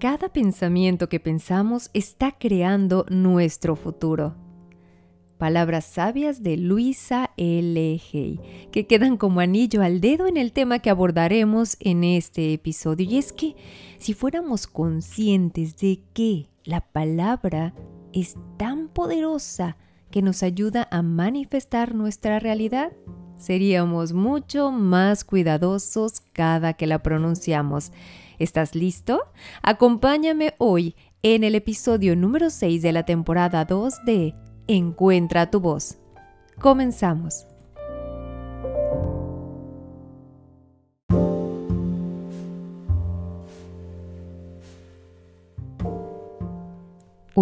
cada pensamiento que pensamos está creando nuestro futuro. Palabras sabias de Luisa L. Hay, que quedan como anillo al dedo en el tema que abordaremos en este episodio. Y es que si fuéramos conscientes de que la palabra es tan poderosa que nos ayuda a manifestar nuestra realidad, seríamos mucho más cuidadosos cada que la pronunciamos. ¿Estás listo? Acompáñame hoy en el episodio número 6 de la temporada 2 de Encuentra tu voz. Comenzamos.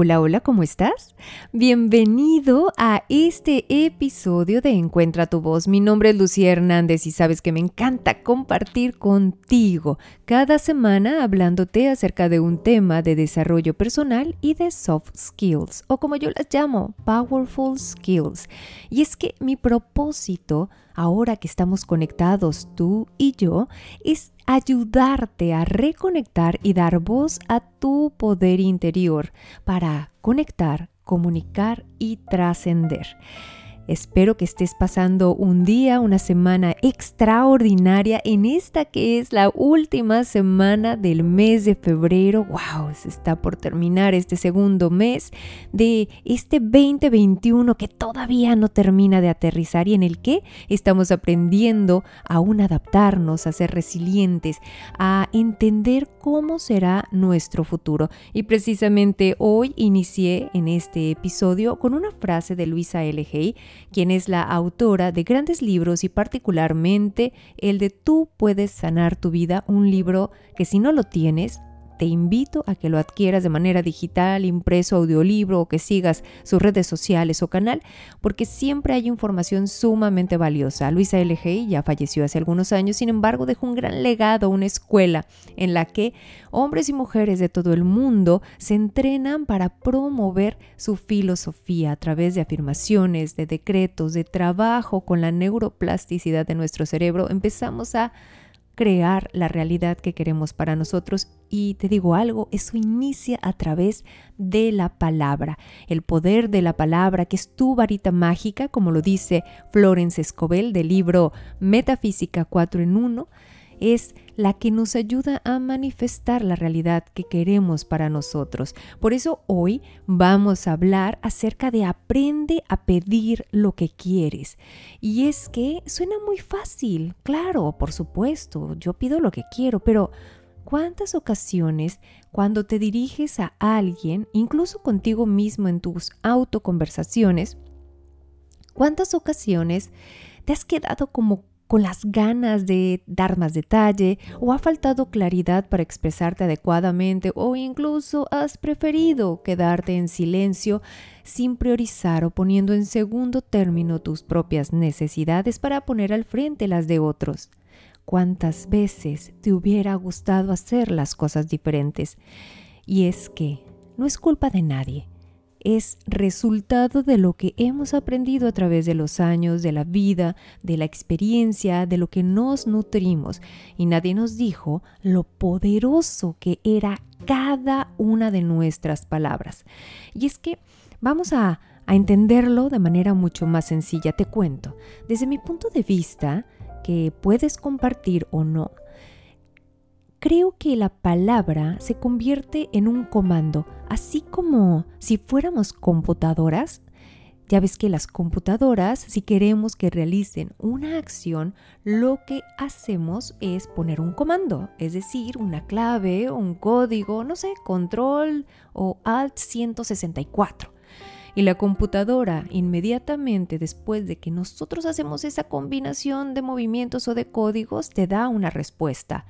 Hola, hola, ¿cómo estás? Bienvenido a este episodio de Encuentra tu voz. Mi nombre es Lucía Hernández y sabes que me encanta compartir contigo cada semana hablándote acerca de un tema de desarrollo personal y de soft skills, o como yo las llamo, powerful skills. Y es que mi propósito, ahora que estamos conectados tú y yo, es ayudarte a reconectar y dar voz a tu poder interior para conectar, comunicar y trascender. Espero que estés pasando un día, una semana extraordinaria en esta que es la última semana del mes de febrero. ¡Wow! Se está por terminar este segundo mes de este 2021 que todavía no termina de aterrizar y en el que estamos aprendiendo a aún adaptarnos, a ser resilientes, a entender cómo será nuestro futuro. Y precisamente hoy inicié en este episodio con una frase de Luisa L. Hay quien es la autora de grandes libros y particularmente el de Tú puedes sanar tu vida, un libro que si no lo tienes, te invito a que lo adquieras de manera digital, impreso, audiolibro o que sigas sus redes sociales o canal, porque siempre hay información sumamente valiosa. Luisa L.G. ya falleció hace algunos años, sin embargo dejó un gran legado, una escuela en la que hombres y mujeres de todo el mundo se entrenan para promover su filosofía a través de afirmaciones, de decretos, de trabajo con la neuroplasticidad de nuestro cerebro. Empezamos a crear la realidad que queremos para nosotros. Y te digo algo, eso inicia a través de la palabra, el poder de la palabra, que es tu varita mágica, como lo dice Florence Escobel del libro Metafísica 4 en 1 es la que nos ayuda a manifestar la realidad que queremos para nosotros. Por eso hoy vamos a hablar acerca de aprende a pedir lo que quieres. Y es que suena muy fácil, claro, por supuesto, yo pido lo que quiero, pero ¿cuántas ocasiones cuando te diriges a alguien, incluso contigo mismo en tus autoconversaciones, cuántas ocasiones te has quedado como con las ganas de dar más detalle o ha faltado claridad para expresarte adecuadamente o incluso has preferido quedarte en silencio sin priorizar o poniendo en segundo término tus propias necesidades para poner al frente las de otros. ¿Cuántas veces te hubiera gustado hacer las cosas diferentes? Y es que no es culpa de nadie es resultado de lo que hemos aprendido a través de los años, de la vida, de la experiencia, de lo que nos nutrimos. Y nadie nos dijo lo poderoso que era cada una de nuestras palabras. Y es que vamos a, a entenderlo de manera mucho más sencilla. Te cuento, desde mi punto de vista, que puedes compartir o no, creo que la palabra se convierte en un comando, así como si fuéramos computadoras. Ya ves que las computadoras, si queremos que realicen una acción, lo que hacemos es poner un comando, es decir, una clave, un código, no sé, control o alt 164. Y la computadora, inmediatamente después de que nosotros hacemos esa combinación de movimientos o de códigos, te da una respuesta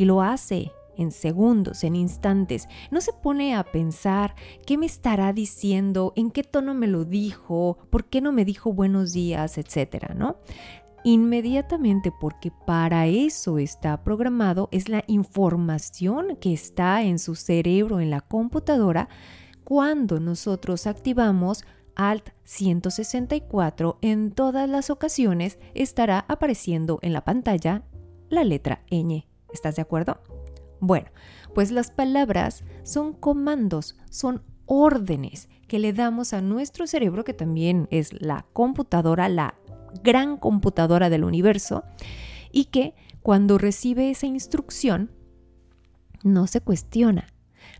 y lo hace en segundos, en instantes. No se pone a pensar qué me estará diciendo, en qué tono me lo dijo, por qué no me dijo buenos días, etcétera, ¿no? Inmediatamente, porque para eso está programado, es la información que está en su cerebro, en la computadora, cuando nosotros activamos Alt 164, en todas las ocasiones estará apareciendo en la pantalla la letra ñ. ¿Estás de acuerdo? Bueno, pues las palabras son comandos, son órdenes que le damos a nuestro cerebro, que también es la computadora, la gran computadora del universo, y que cuando recibe esa instrucción, no se cuestiona,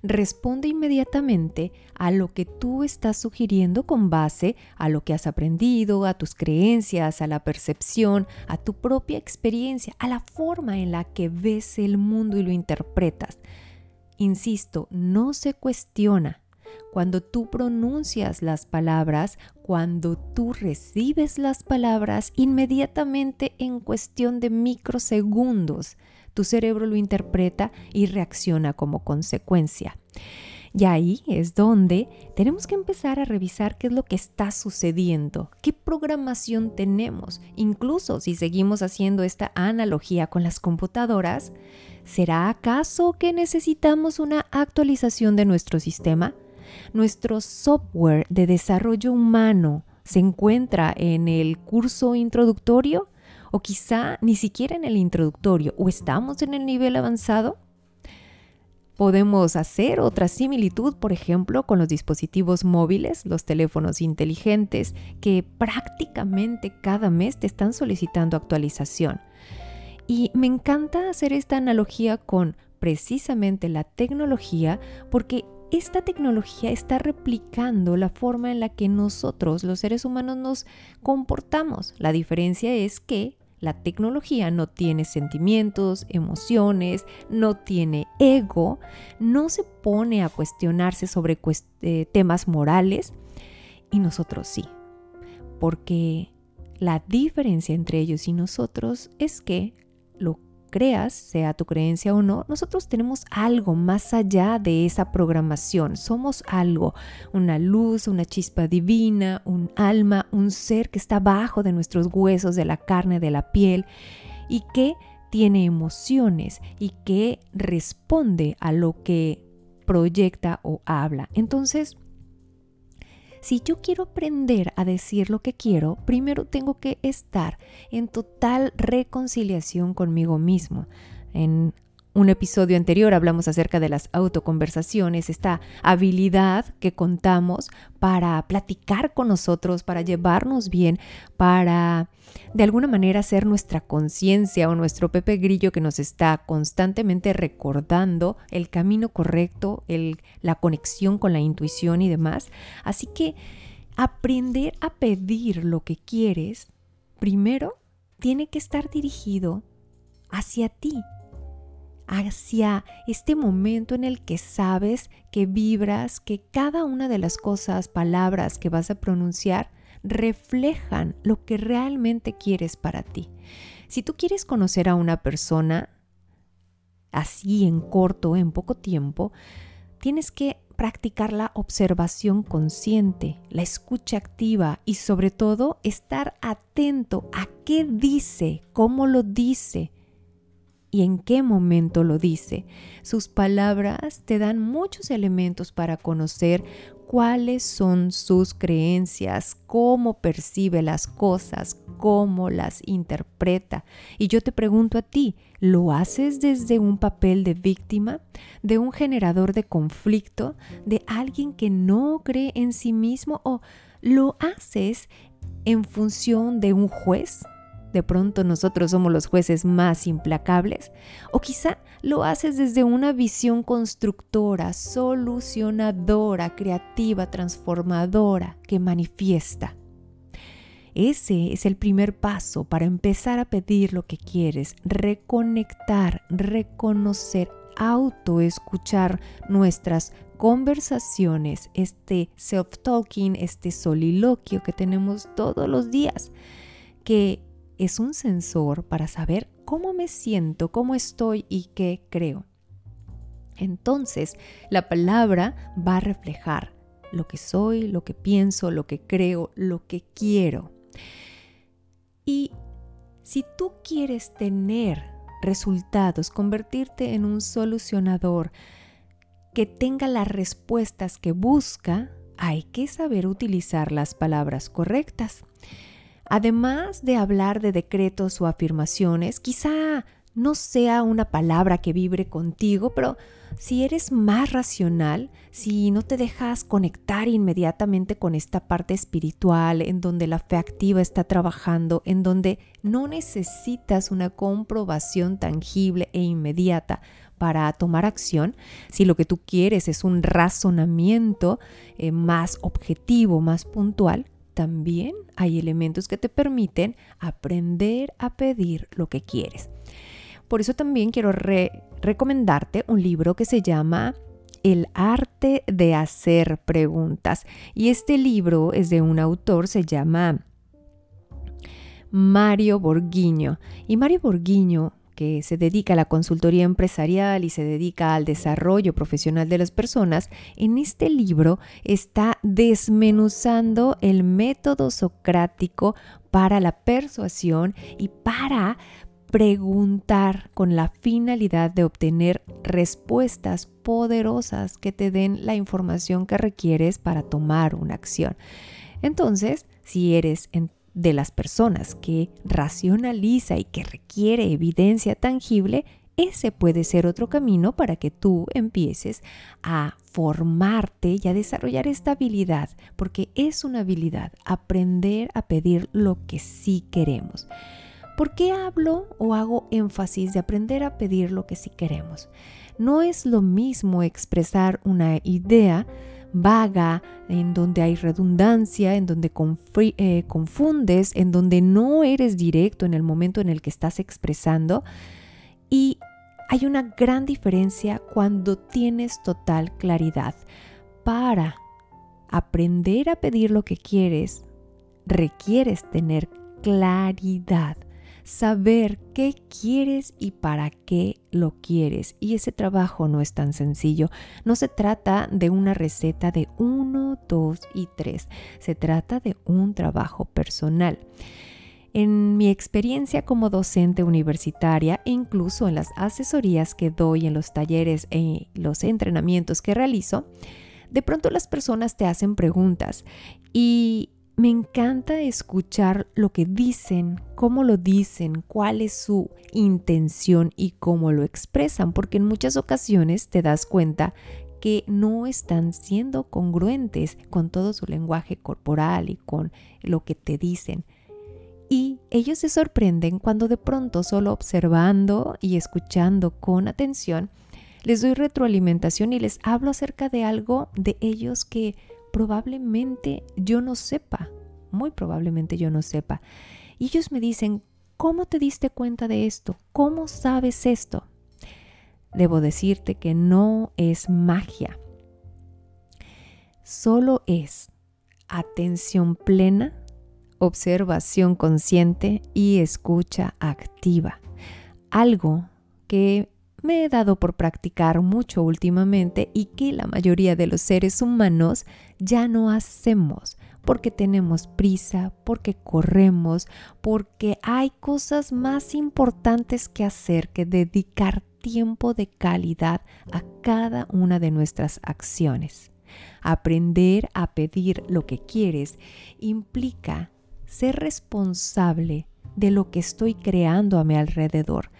responde inmediatamente a lo que tú estás sugiriendo con base a lo que has aprendido, a tus creencias, a la percepción, a tu propia experiencia, a la forma en la que ves el mundo y lo interpretas. Insisto, no se cuestiona. Cuando tú pronuncias las palabras, cuando tú recibes las palabras, inmediatamente en cuestión de microsegundos, tu cerebro lo interpreta y reacciona como consecuencia. Y ahí es donde tenemos que empezar a revisar qué es lo que está sucediendo, qué programación tenemos. Incluso si seguimos haciendo esta analogía con las computadoras, ¿será acaso que necesitamos una actualización de nuestro sistema? Nuestro software de desarrollo humano se encuentra en el curso introductorio o quizá ni siquiera en el introductorio o estamos en el nivel avanzado. Podemos hacer otra similitud, por ejemplo, con los dispositivos móviles, los teléfonos inteligentes, que prácticamente cada mes te están solicitando actualización. Y me encanta hacer esta analogía con precisamente la tecnología porque esta tecnología está replicando la forma en la que nosotros, los seres humanos, nos comportamos. La diferencia es que la tecnología no tiene sentimientos, emociones, no tiene ego, no se pone a cuestionarse sobre eh, temas morales y nosotros sí. Porque la diferencia entre ellos y nosotros es que creas, sea tu creencia o no, nosotros tenemos algo más allá de esa programación. Somos algo, una luz, una chispa divina, un alma, un ser que está abajo de nuestros huesos, de la carne, de la piel y que tiene emociones y que responde a lo que proyecta o habla. Entonces, si yo quiero aprender a decir lo que quiero, primero tengo que estar en total reconciliación conmigo mismo. Un episodio anterior hablamos acerca de las autoconversaciones, esta habilidad que contamos para platicar con nosotros, para llevarnos bien, para de alguna manera ser nuestra conciencia o nuestro Pepe Grillo que nos está constantemente recordando el camino correcto, la conexión con la intuición y demás. Así que aprender a pedir lo que quieres, primero tiene que estar dirigido hacia ti, hacia este momento en el que sabes que vibras, que cada una de las cosas, palabras que vas a pronunciar reflejan lo que realmente quieres para ti. Si tú quieres conocer a una persona así en corto, en poco tiempo, tienes que practicar la observación consciente, la escucha activa y sobre todo estar atento a qué dice, cómo lo dice, y en qué momento lo dice. Sus palabras te dan muchos elementos para conocer cuáles son sus creencias, cómo percibe las cosas, cómo las interpreta. Y yo te pregunto a ti, ¿lo haces desde un papel de víctima, de un generador de conflicto, de alguien que no cree en sí mismo o lo haces en función de un juez? De pronto nosotros somos los jueces más implacables, o quizá lo haces desde una visión constructora, solucionadora, creativa, transformadora, que manifiesta. Ese es el primer paso para empezar a pedir lo que quieres, reconectar, reconocer, autoescuchar nuestras conversaciones, este self-talking, este soliloquio que tenemos todos los días, que es un sensor para saber cómo me siento, cómo estoy y qué creo. Entonces, la palabra va a reflejar lo que soy, lo que pienso, lo que creo, lo que quiero. Y si tú quieres tener resultados, convertirte en un solucionador que tenga las respuestas que busca, hay que saber utilizar las palabras correctas. Además de hablar de decretos o afirmaciones, quizá no sea una palabra que vibre contigo, pero si eres más racional, si no te dejas conectar inmediatamente con esta parte espiritual, en donde la fe activa está trabajando, en donde no necesitas una comprobación tangible e inmediata para tomar acción, si lo que tú quieres es un razonamiento eh, más objetivo, más puntual, también hay elementos que te permiten aprender a pedir lo que quieres. Por eso también quiero recomendarte un libro que se llama El arte de hacer preguntas. Y este libro es de un autor, se llama Mario Borghiño. Y Mario Borghiño que se dedica a la consultoría empresarial y se dedica al desarrollo profesional de las personas, en este libro está desmenuzando el método socrático para la persuasión y para preguntar con la finalidad de obtener respuestas poderosas que te den la información que requieres para tomar una acción. Entonces, si eres de las personas que racionaliza y que requiere evidencia tangible, ese puede ser otro camino para que tú empieces a formarte y a desarrollar esta habilidad, porque es una habilidad aprender a pedir lo que sí queremos. ¿Por qué hablo o hago énfasis de aprender a pedir lo que sí queremos? No es lo mismo expresar una idea vaga, en donde hay redundancia, en donde eh, confundes, en donde no eres directo en el momento en el que estás expresando. Y hay una gran diferencia cuando tienes total claridad. Para aprender a pedir lo que quieres, requieres tener claridad saber qué quieres y para qué lo quieres. Y ese trabajo no es tan sencillo. No se trata de una receta de uno, dos y tres. Se trata de un trabajo personal. En mi experiencia como docente universitaria e incluso en las asesorías que doy en los talleres y los entrenamientos que realizo, de pronto las personas te hacen preguntas y me encanta escuchar lo que dicen, cómo lo dicen, cuál es su intención y cómo lo expresan, porque en muchas ocasiones te das cuenta que no están siendo congruentes con todo su lenguaje corporal y con lo que te dicen. Y ellos se sorprenden cuando de pronto solo observando y escuchando con atención, les doy retroalimentación y les hablo acerca de algo de ellos que probablemente yo no sepa, muy probablemente yo no sepa. Y ellos me dicen, ¿cómo te diste cuenta de esto? ¿Cómo sabes esto? Debo decirte que no es magia, solo es atención plena, observación consciente y escucha activa. Algo que me he dado por practicar mucho últimamente y que la mayoría de los seres humanos ya no hacemos porque tenemos prisa, porque corremos, porque hay cosas más importantes que hacer que dedicar tiempo de calidad a cada una de nuestras acciones. Aprender a pedir lo que quieres implica ser responsable de lo que estoy creando a mi alrededor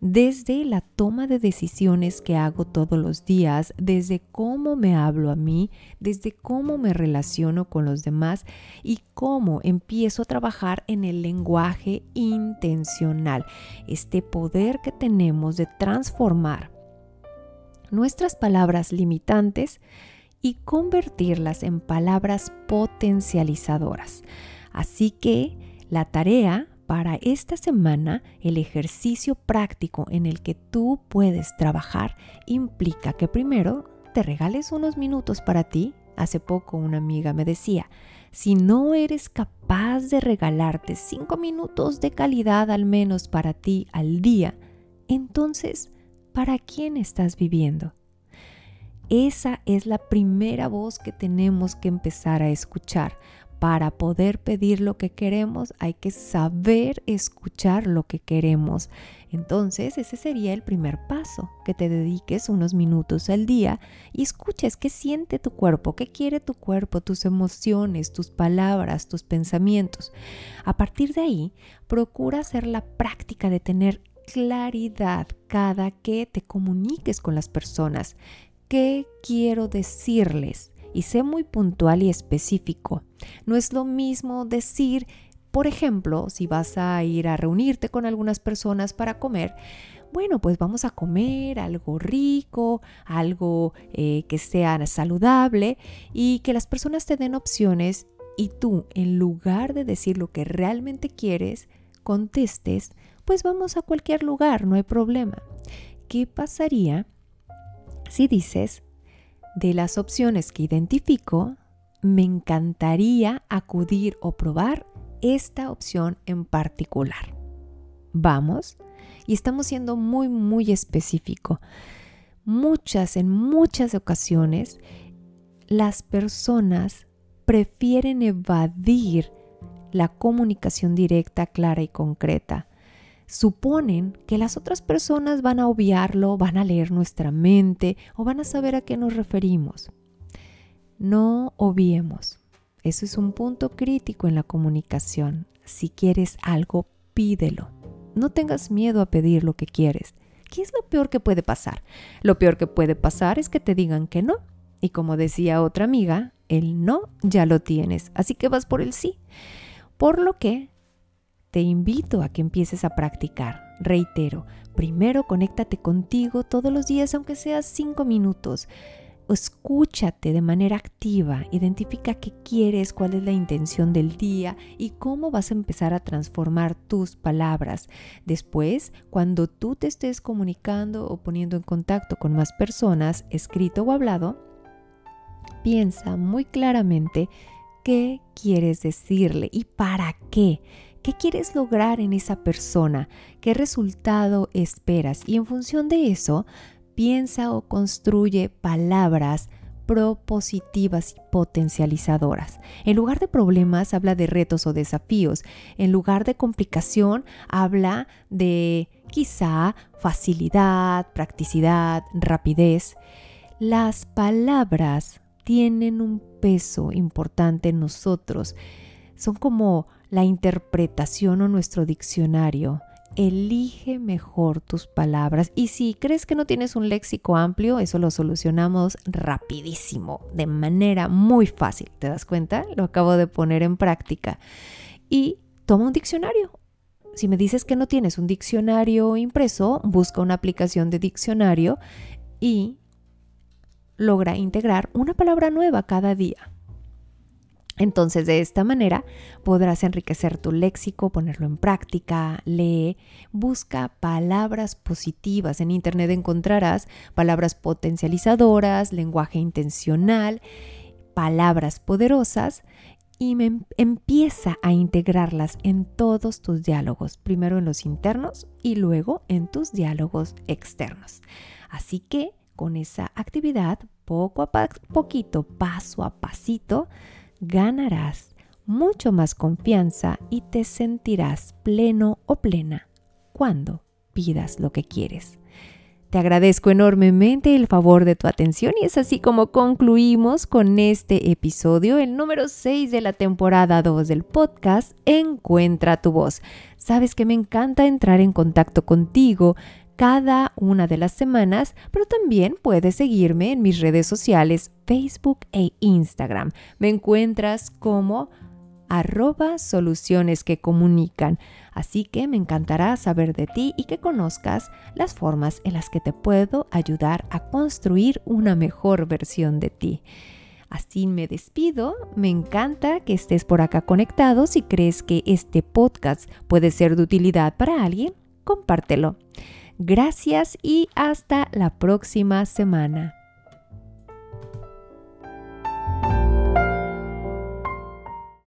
desde la toma de decisiones que hago todos los días, desde cómo me hablo a mí, desde cómo me relaciono con los demás y cómo empiezo a trabajar en el lenguaje intencional, este poder que tenemos de transformar nuestras palabras limitantes y convertirlas en palabras potencializadoras. Así que la tarea para esta semana el ejercicio práctico en el que tú puedes trabajar implica que primero te regales unos minutos para ti. Hace poco una amiga me decía, si no eres capaz de regalarte cinco minutos de calidad al menos para ti al día, entonces, ¿para quién estás viviendo? Esa es la primera voz que tenemos que empezar a escuchar, para poder pedir lo que queremos hay que saber escuchar lo que queremos. Entonces ese sería el primer paso, que te dediques unos minutos al día y escuches qué siente tu cuerpo, qué quiere tu cuerpo, tus emociones, tus palabras, tus pensamientos. A partir de ahí, procura hacer la práctica de tener claridad cada que te comuniques con las personas. ¿Qué quiero decirles? Y sé muy puntual y específico. No es lo mismo decir, por ejemplo, si vas a ir a reunirte con algunas personas para comer, bueno, pues vamos a comer algo rico, algo eh, que sea saludable y que las personas te den opciones y tú, en lugar de decir lo que realmente quieres, contestes, pues vamos a cualquier lugar, no hay problema. ¿Qué pasaría si dices, de las opciones que identifico, me encantaría acudir o probar esta opción en particular? Vamos, y estamos siendo muy, muy específico. Muchas, en muchas ocasiones, las personas prefieren evadir la comunicación directa, clara y concreta. Suponen que las otras personas van a obviarlo, van a leer nuestra mente o van a saber a qué nos referimos. No obviemos. Eso es un punto crítico en la comunicación. Si quieres algo, pídelo. No tengas miedo a pedir lo que quieres. ¿Qué es lo peor que puede pasar? Lo peor que puede pasar es que te digan que no. Y como decía otra amiga, el no ya lo tienes, así que vas por el sí. Por lo que te invito a que empieces a practicar. Reitero, primero conéctate contigo todos los días, aunque sea cinco minutos escúchate de manera activa, identifica qué quieres, cuál es la intención del día y cómo vas a empezar a transformar tus palabras. Después, cuando tú te estés comunicando o poniendo en contacto con más personas, escrito o hablado, piensa muy claramente qué quieres decirle y para qué. ¿Qué quieres lograr en esa persona? ¿Qué resultado esperas? Y en función de eso, piensa o construye palabras propositivas y potencializadoras. En lugar de problemas, habla de retos o desafíos. En lugar de complicación, habla de quizá facilidad, practicidad, rapidez. Las palabras tienen un peso importante en nosotros. Son como la interpretación o nuestro diccionario elige mejor tus palabras y si crees que no tienes un léxico amplio, eso lo solucionamos rapidísimo, de manera muy fácil. ¿Te das cuenta? Lo acabo de poner en práctica. Y toma un diccionario. Si me dices que no tienes un diccionario impreso, busca una aplicación de diccionario y logra integrar una palabra nueva cada día. Entonces, de esta manera podrás enriquecer tu léxico, ponerlo en práctica, lee, busca palabras positivas. En Internet encontrarás palabras potencializadoras, lenguaje intencional, palabras poderosas y empieza a integrarlas en todos tus diálogos, primero en los internos y luego en tus diálogos externos. Así que con esa actividad, poco a poquito, paso a pasito, ganarás mucho más confianza y te sentirás pleno o plena cuando pidas lo que quieres. Te agradezco enormemente el favor de tu atención y es así como concluimos con este episodio, el número 6 de la temporada 2 del podcast Encuentra tu voz. Sabes que me encanta entrar en contacto contigo, cada una de las semanas, pero también puedes seguirme en mis redes sociales Facebook e Instagram. Me encuentras como arroba soluciones que comunican. Así que me encantará saber de ti y que conozcas las formas en las que te puedo ayudar a construir una mejor versión de ti. Así me despido. Me encanta que estés por acá conectado. Si crees que este podcast puede ser de utilidad para alguien, compártelo. Gracias y hasta la próxima semana.